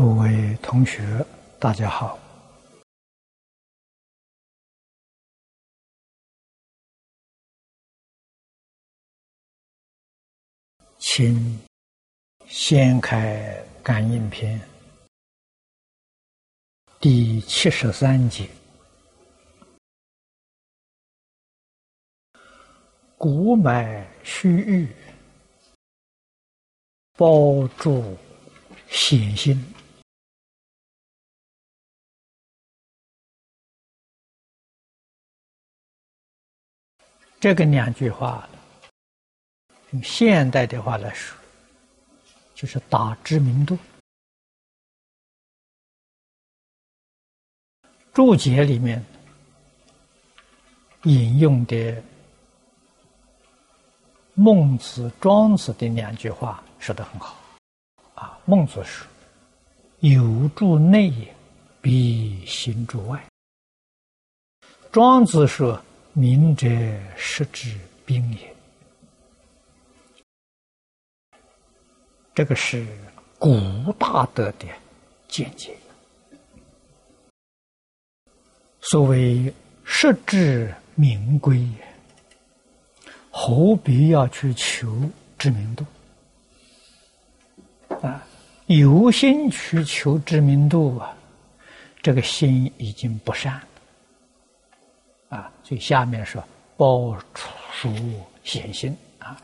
诸位同学，大家好，请掀开《感应篇》第七十三节：骨脉虚郁，包住显心。这个两句话，用现代的话来说，就是打知名度。注解里面引用的孟子、庄子的两句话说的很好。啊，孟子说：“有诸内也，必行诸外。”庄子说。明者实之兵也，这个是古大德的见解。所谓实至名归，何必要去求知名度？啊，有心去求知名度啊，这个心已经不善。啊，所以下面说包储显心啊，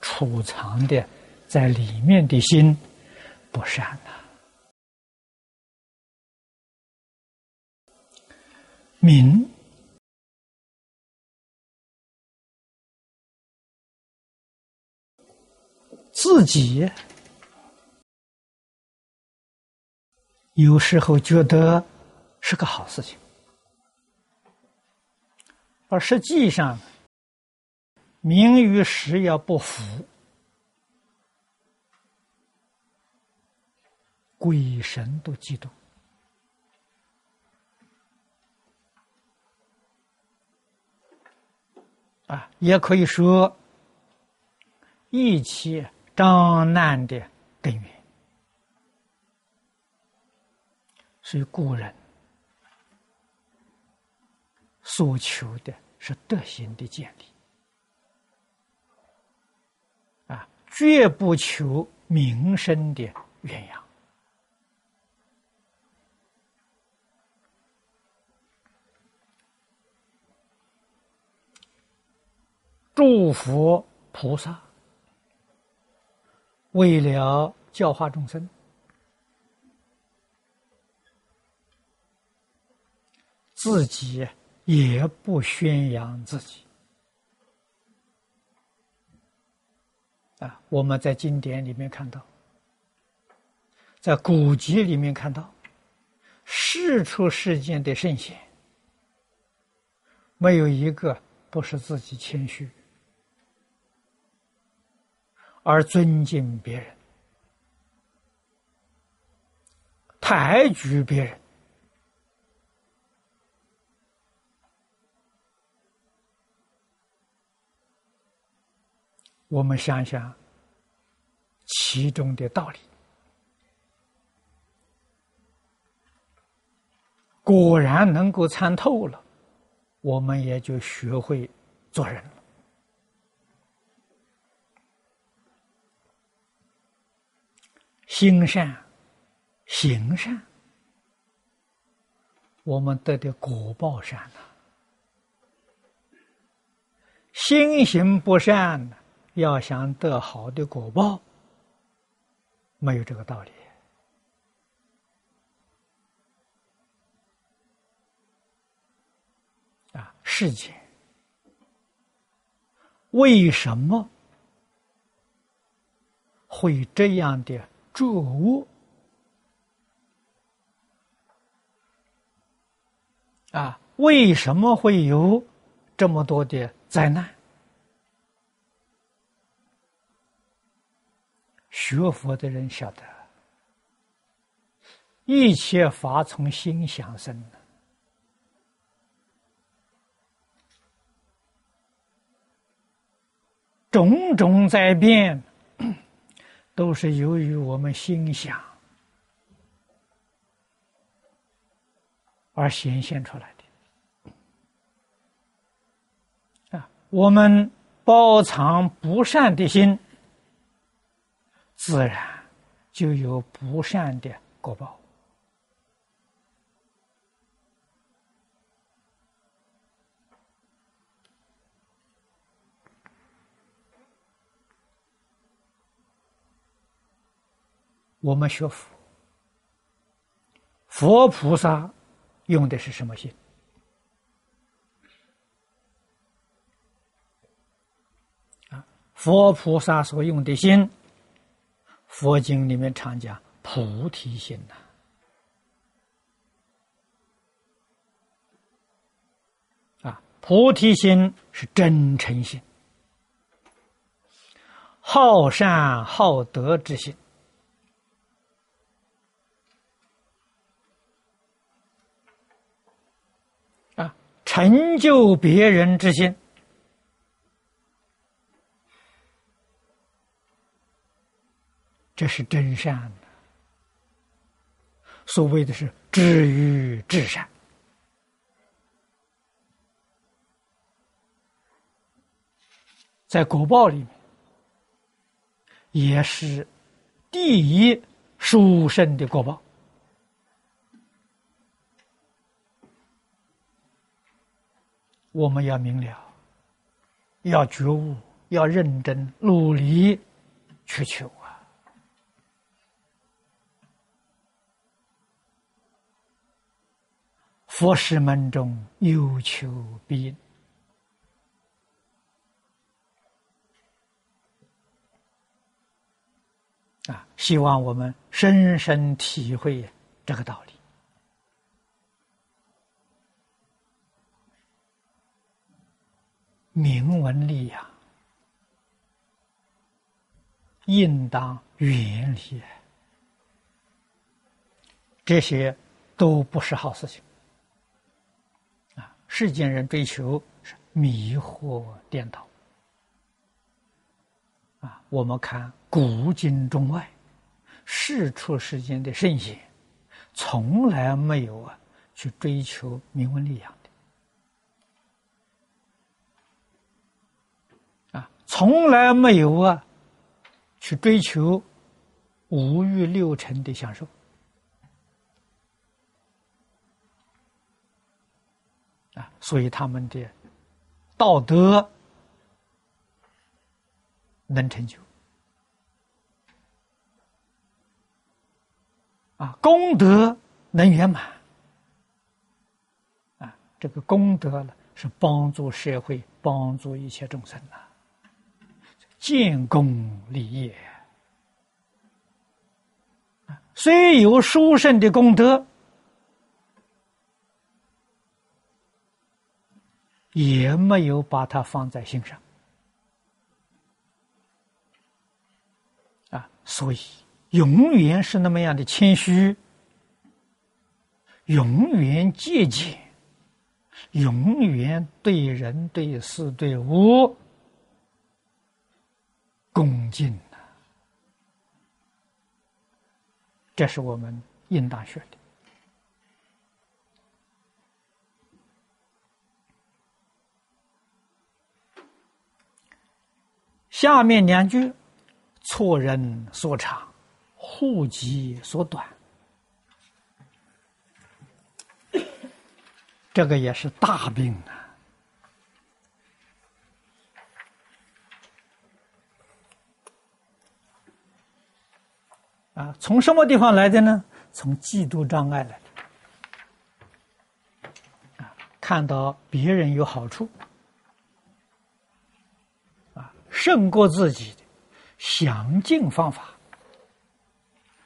储藏的在里面的心不善呐，明自己有时候觉得是个好事情。而实际上，名与实要不符，鬼神都嫉妒啊，也可以说一切障难的根源，是古人。所求的是德行的建立，啊，绝不求名声的鸳鸯。祝福菩萨，为了教化众生，自己。也不宣扬自己啊！我们在经典里面看到，在古籍里面看到，世出世间的圣贤，没有一个不是自己谦虚而尊敬别人、抬举别人。我们想想其中的道理，果然能够参透了，我们也就学会做人了。心善，行善，我们得的果报善呐；心行不善呢？要想得好的果报，没有这个道理啊！世间为什么会这样的作恶啊？为什么会有这么多的灾难？学佛的人晓得，一切法从心想生，种种在变，都是由于我们心想，而显现出来的。啊，我们包藏不善的心，自然就有不善的果报。我们学佛，佛菩萨用的是什么心？啊，佛菩萨所用的心，佛经里面常讲菩提心呐。啊，菩提心是真诚心，好善好德之心。啊成就别人之心，这是真善的。所谓的是至于至善，在果报里面，也是第一殊胜的果报。我们要明了，要觉悟，要认真努力去求啊！佛事门中有求必应啊！希望我们深深体会这个道理。明文利养，应当远离。这些都不是好事情。世间人追求是迷惑颠倒。啊，我们看古今中外，世出世间的圣贤，从来没有啊去追求名闻利养的，啊。从来没有啊，去追求五欲六尘的享受啊，所以他们的道德能成就啊，功德能圆满啊，这个功德呢，是帮助社会、帮助一切众生呐。建功立业，虽有殊胜的功德，也没有把它放在心上啊，所以永远是那么样的谦虚，永远节俭，永远对人对事对物。恭敬呐，这是我们应当学的。下面两句：错人所长，户籍所短。这个也是大病啊。啊，从什么地方来的呢？从嫉妒障碍来的。啊，看到别人有好处，胜过自己的，想尽方法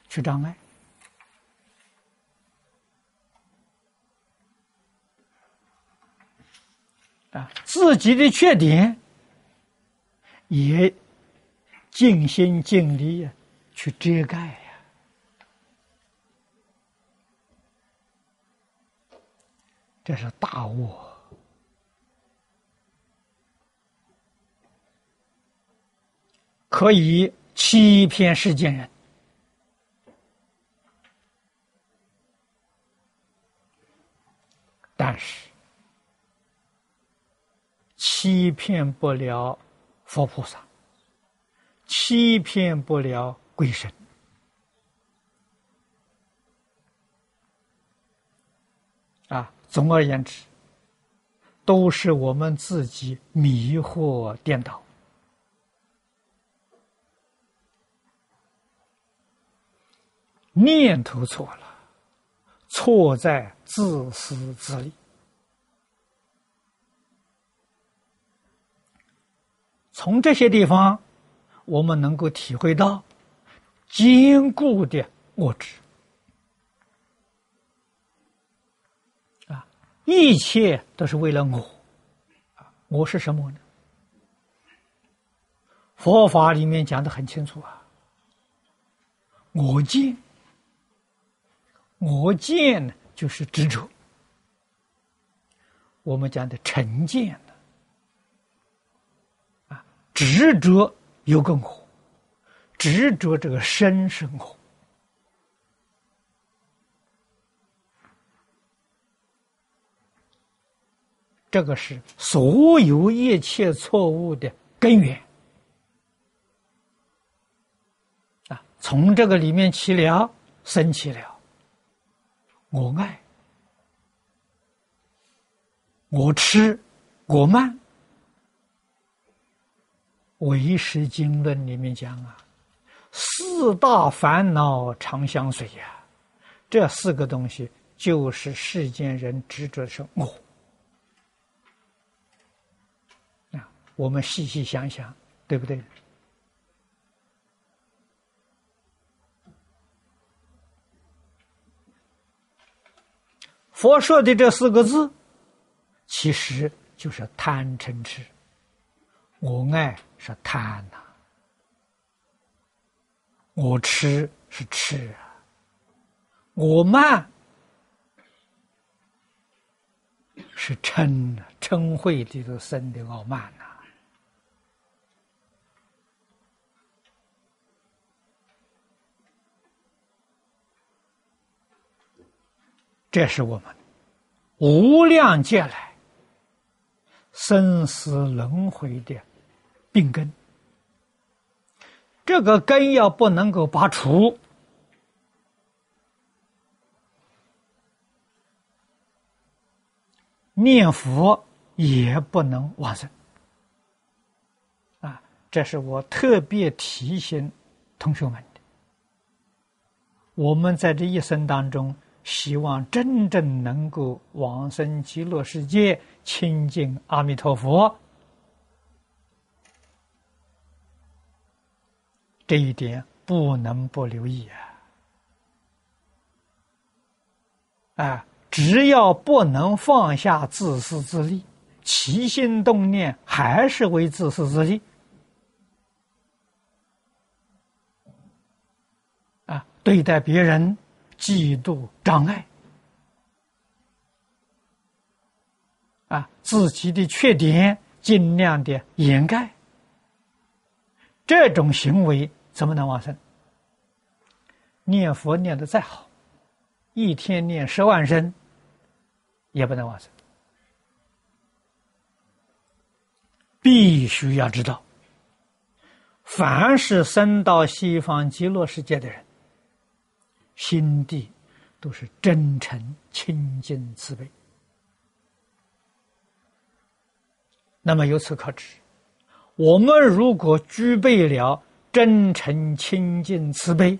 去障碍。啊，自己的缺点也尽心尽力去遮盖呀。这是大恶，可以欺骗世间人。但是欺骗不了佛菩萨欺骗不了鬼神。啊总而言之都是我们自己迷惑颠倒。念头错了，错在自私自利。从这些地方，我们能够体会到坚固的我执。一切都是为了我，我是什么呢？佛法里面讲的很清楚啊，我见，我见呢就是执着，我们讲的成见呢，啊，执着有个我，执着这个身是我。这个是所有一切错误的根源啊！从这个里面起了，生起了我爱、我吃、我慢。唯识经论里面讲啊，四大烦恼常相随呀。这四个东西就是世间人执着的我。我们细细想想，对不对？佛说的这四个字，其实就是贪嗔痴。我爱是贪呐，我吃是吃啊，我慢是嗔嗔恚里头生的傲慢呐。这是我们无量劫来生死轮回的病根，这个根要不能够拔除，念佛也不能往生。啊，这是我特别提醒同学们的。我们在这一生当中。希望真正能够往生极乐世界，亲近阿弥陀佛，这一点不能不留意啊！啊，只要不能放下自私自利，起心动念还是为自私自利，啊，对待别人。嫉妒障碍啊，自己的缺点尽量的掩盖，这种行为怎么能往生？念佛念的再好，一天念十万声，也不能往生。必须要知道，凡是生到西方极乐世界的人。心地都是真诚、清净、慈悲。那么由此可知，我们如果具备了真诚、清净、慈悲，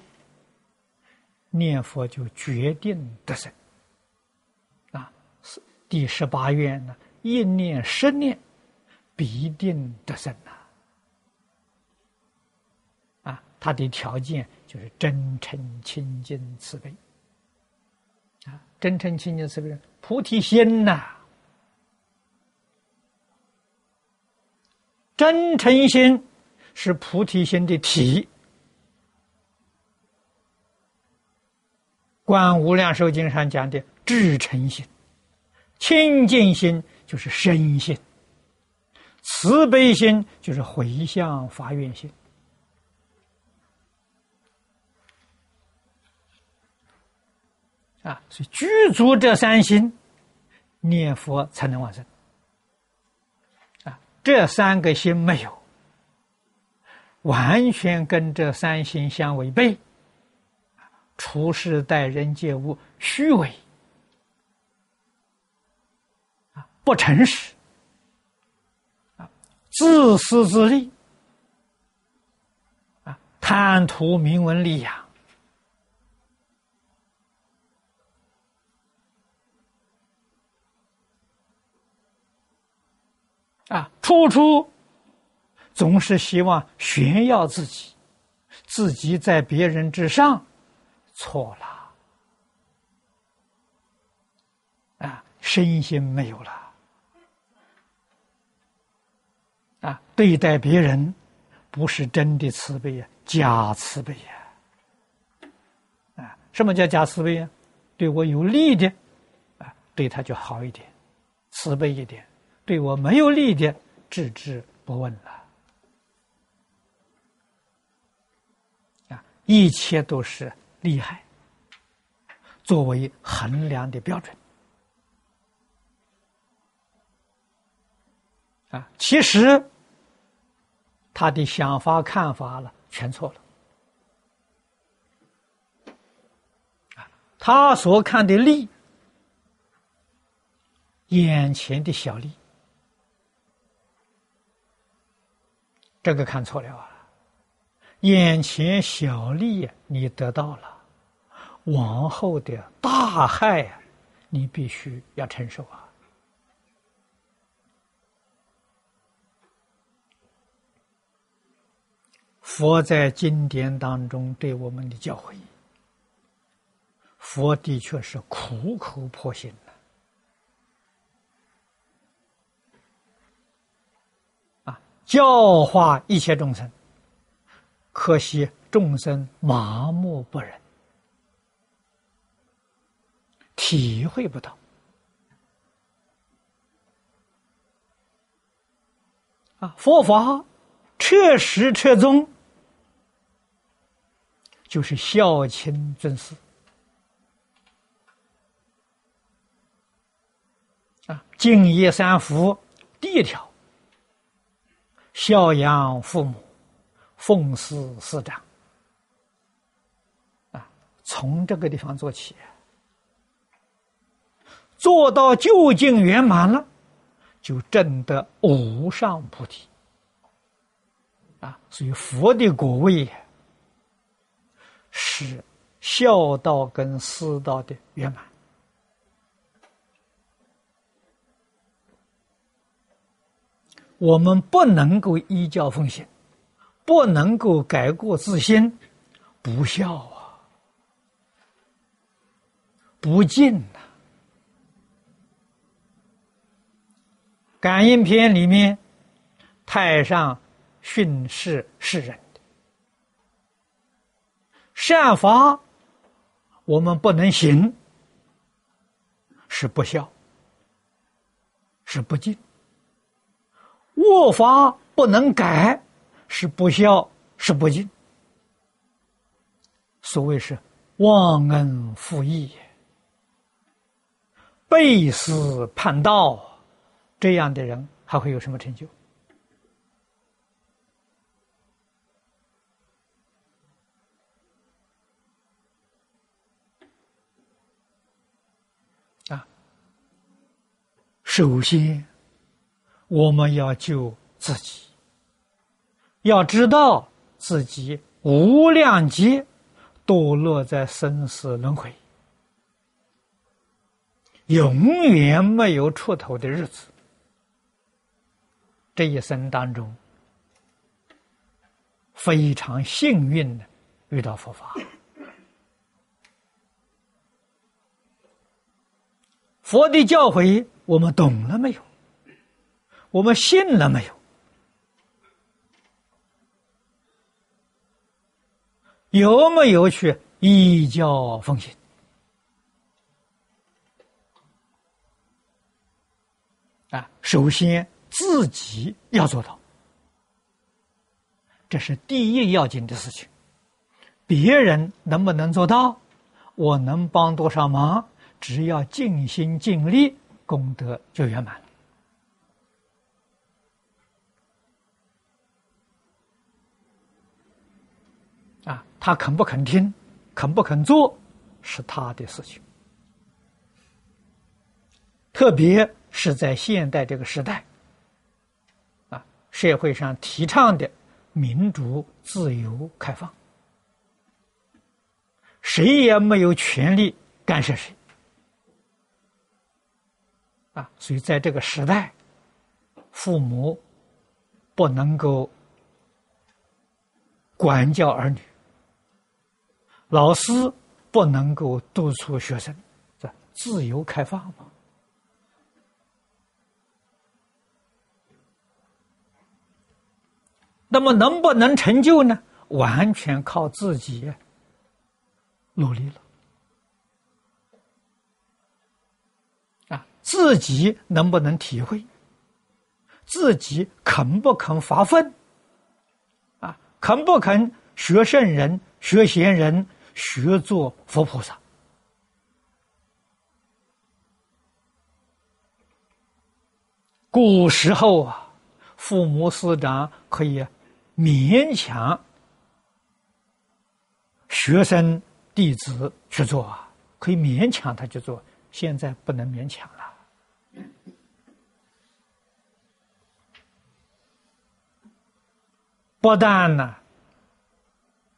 念佛就决定得生。啊，是第十八愿呢，一念十念，必定得生呐。啊，他的条件。就是真诚、清净、慈悲啊！真诚、清净、慈悲，菩提心呐！真诚心是菩提心的体，《观无量寿经》上讲的至诚心、清净心就是身心，慈悲心就是回向发愿心。啊，所以具足这三心，念佛才能往生。啊，这三个心没有，完全跟这三心相违背，处事待人接物虚伪啊，不诚实，自私自利啊，贪图名闻利养。啊，处处总是希望炫耀自己，自己在别人之上，错了。啊，身心没有了。啊，对待别人不是真的慈悲呀，假慈悲呀。啊，什么叫假慈悲呀？对我有利的，啊，对他就好一点，慈悲一点。对我没有利的，置之不问了。啊，一切都是利害，作为衡量的标准。啊，其实他的想法看法了，全错了。啊，他所看的利，眼前的小利。这个看错了啊！眼前小利你得到了，往后的大害，你必须要承受啊！佛在经典当中对我们的教诲，佛的确是苦口婆心。教化一切众生，可惜众生麻木不仁，体会不到啊！佛法彻实彻宗，就是孝亲尊师啊，敬业三福第一条。孝养父母，奉事师长，啊，从这个地方做起，做到究竟圆满了，就证得无上菩提，啊，所以佛的果位是孝道跟师道的圆满。我们不能够依教奉行，不能够改过自新，不孝啊，不敬呐。感应篇里面，太上训示世人的善法，我们不能行，是不孝，是不敬。恶法不能改，是不孝，是不敬。所谓是忘恩负义、背私叛道，这样的人还会有什么成就？啊，首先。我们要救自己，要知道自己无量劫堕落在生死轮回，永远没有出头的日子。这一生当中，非常幸运的遇到佛法，佛的教诲我们懂了没有？我们信了没有？有没有去依教奉行？啊，首先自己要做到，这是第一要紧的事情。别人能不能做到？我能帮多少忙？只要尽心尽力，功德就圆满。啊，他肯不肯听，肯不肯做，是他的事情。特别是在现代这个时代，啊，社会上提倡的民主、自由、开放，谁也没有权利干涉谁。啊，所以在这个时代，父母不能够管教儿女，老师不能够督促学生，这自由开放嘛。那么能不能成就呢？完全靠自己努力了啊。自己能不能体会？自己肯不肯发奋？啊，肯不肯学圣人、学贤人、学做佛菩萨？古时候啊，父母师长可以勉强学生弟子去做啊，可以勉强他去做，现在不能勉强了。不但呢，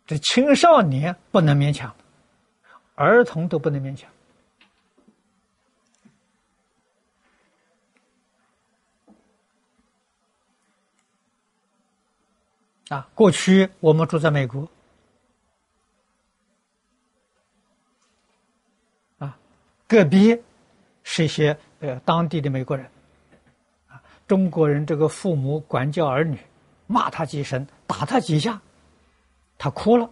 这青少年不能勉强，儿童都不能勉强。啊，过去我们住在美国，啊，个别是一些呃当地的美国人，啊，中国人这个父母管教儿女。骂他几声，打他几下，他哭了。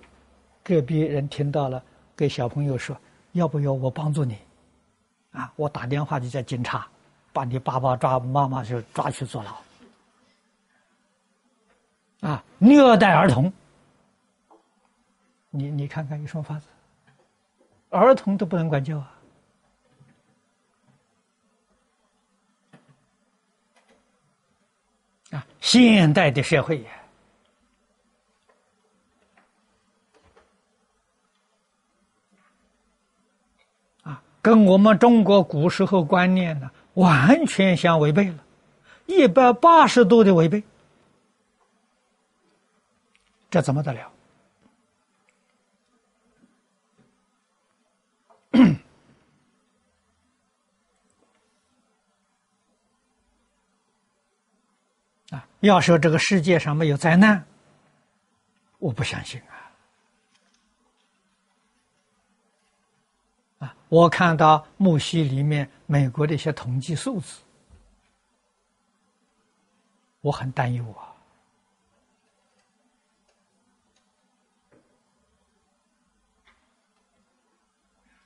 隔壁人听到了，给小朋友说：“要不要我帮助你？啊，我打电话就叫警察，把你爸爸抓，妈妈就抓去坐牢。”啊，虐待儿童，你你看看有什么法子？儿童都不能管教啊！啊，现代的社会，跟我们中国古时候观念呢完全相违背了，一百八十度的违背，这怎么得了？啊要说这个世界上没有灾难，我不相信啊！我看到木西里面美国的一些统计数字，我很担忧啊！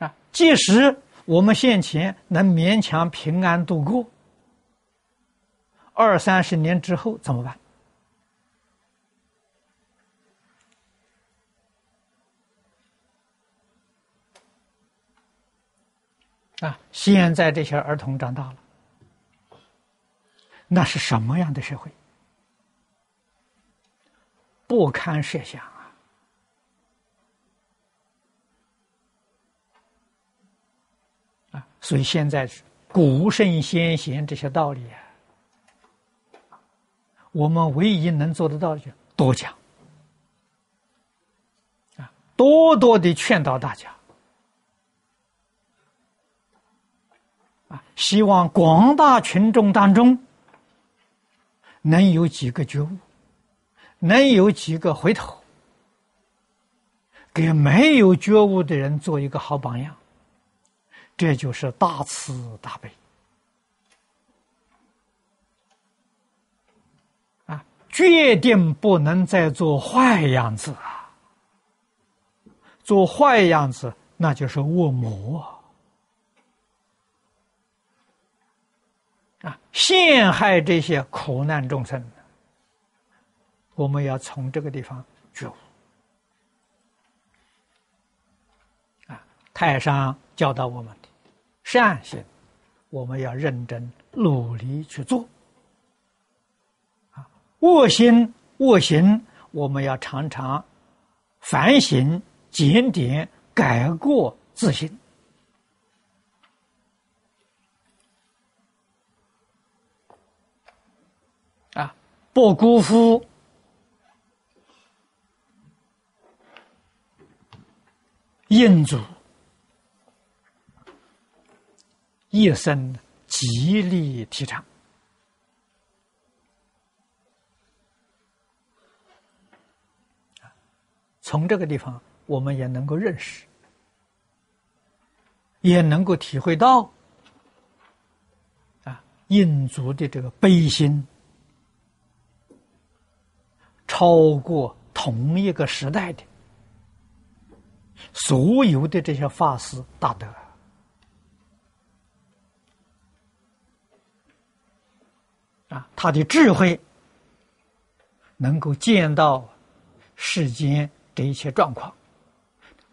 啊，即使我们现前能勉强平安度过。二三十年之后怎么办？啊！现在这些儿童长大了，那是什么样的社会？不堪设想啊！啊！所以现在古圣先贤这些道理啊。我们唯一能做得到的，就多讲，啊，多多的劝导大家，啊，希望广大群众当中能有几个觉悟，能有几个回头，给没有觉悟的人做一个好榜样，这就是大慈大悲。决定不能再做坏样子啊！做坏样子，那就是恶魔啊啊！陷害这些苦难众生，我们要从这个地方觉悟啊！太上教导我们的善行，我们要认真努力去做。啊恶心恶行，我们要常常反省、检点、改过自新。啊，不辜负印祖一生极力提倡。从这个地方，我们也能够认识，也能够体会到，啊，印族的这个悲心，超过同一个时代的所有的这些法师大德，啊，他的智慧能够见到世间。这一切状况，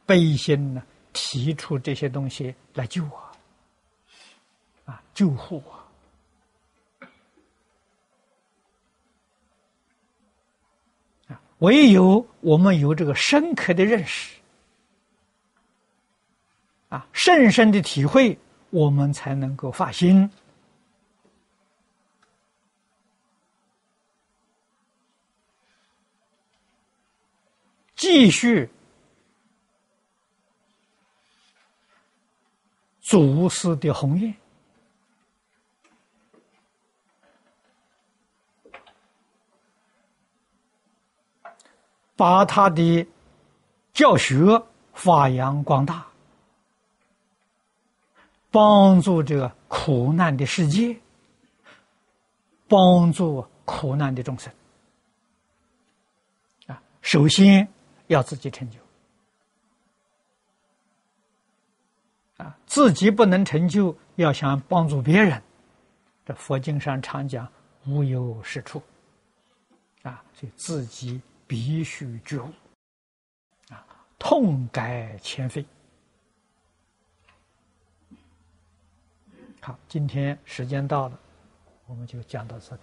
悲心呢，提出这些东西来救我，啊，救护我，唯有我们有这个深刻的认识，啊，深深的体会，我们才能够发心，继续祖师的鸿雁，把他的教学发扬光大，帮助这个苦难的世界，帮助苦难的众生。啊，首先。要自己成就啊！自己不能成就，要想帮助别人，这佛经上常讲“无有是处”，啊，所以自己必须觉悟啊痛改前非。好今天时间到了我们就讲到这里。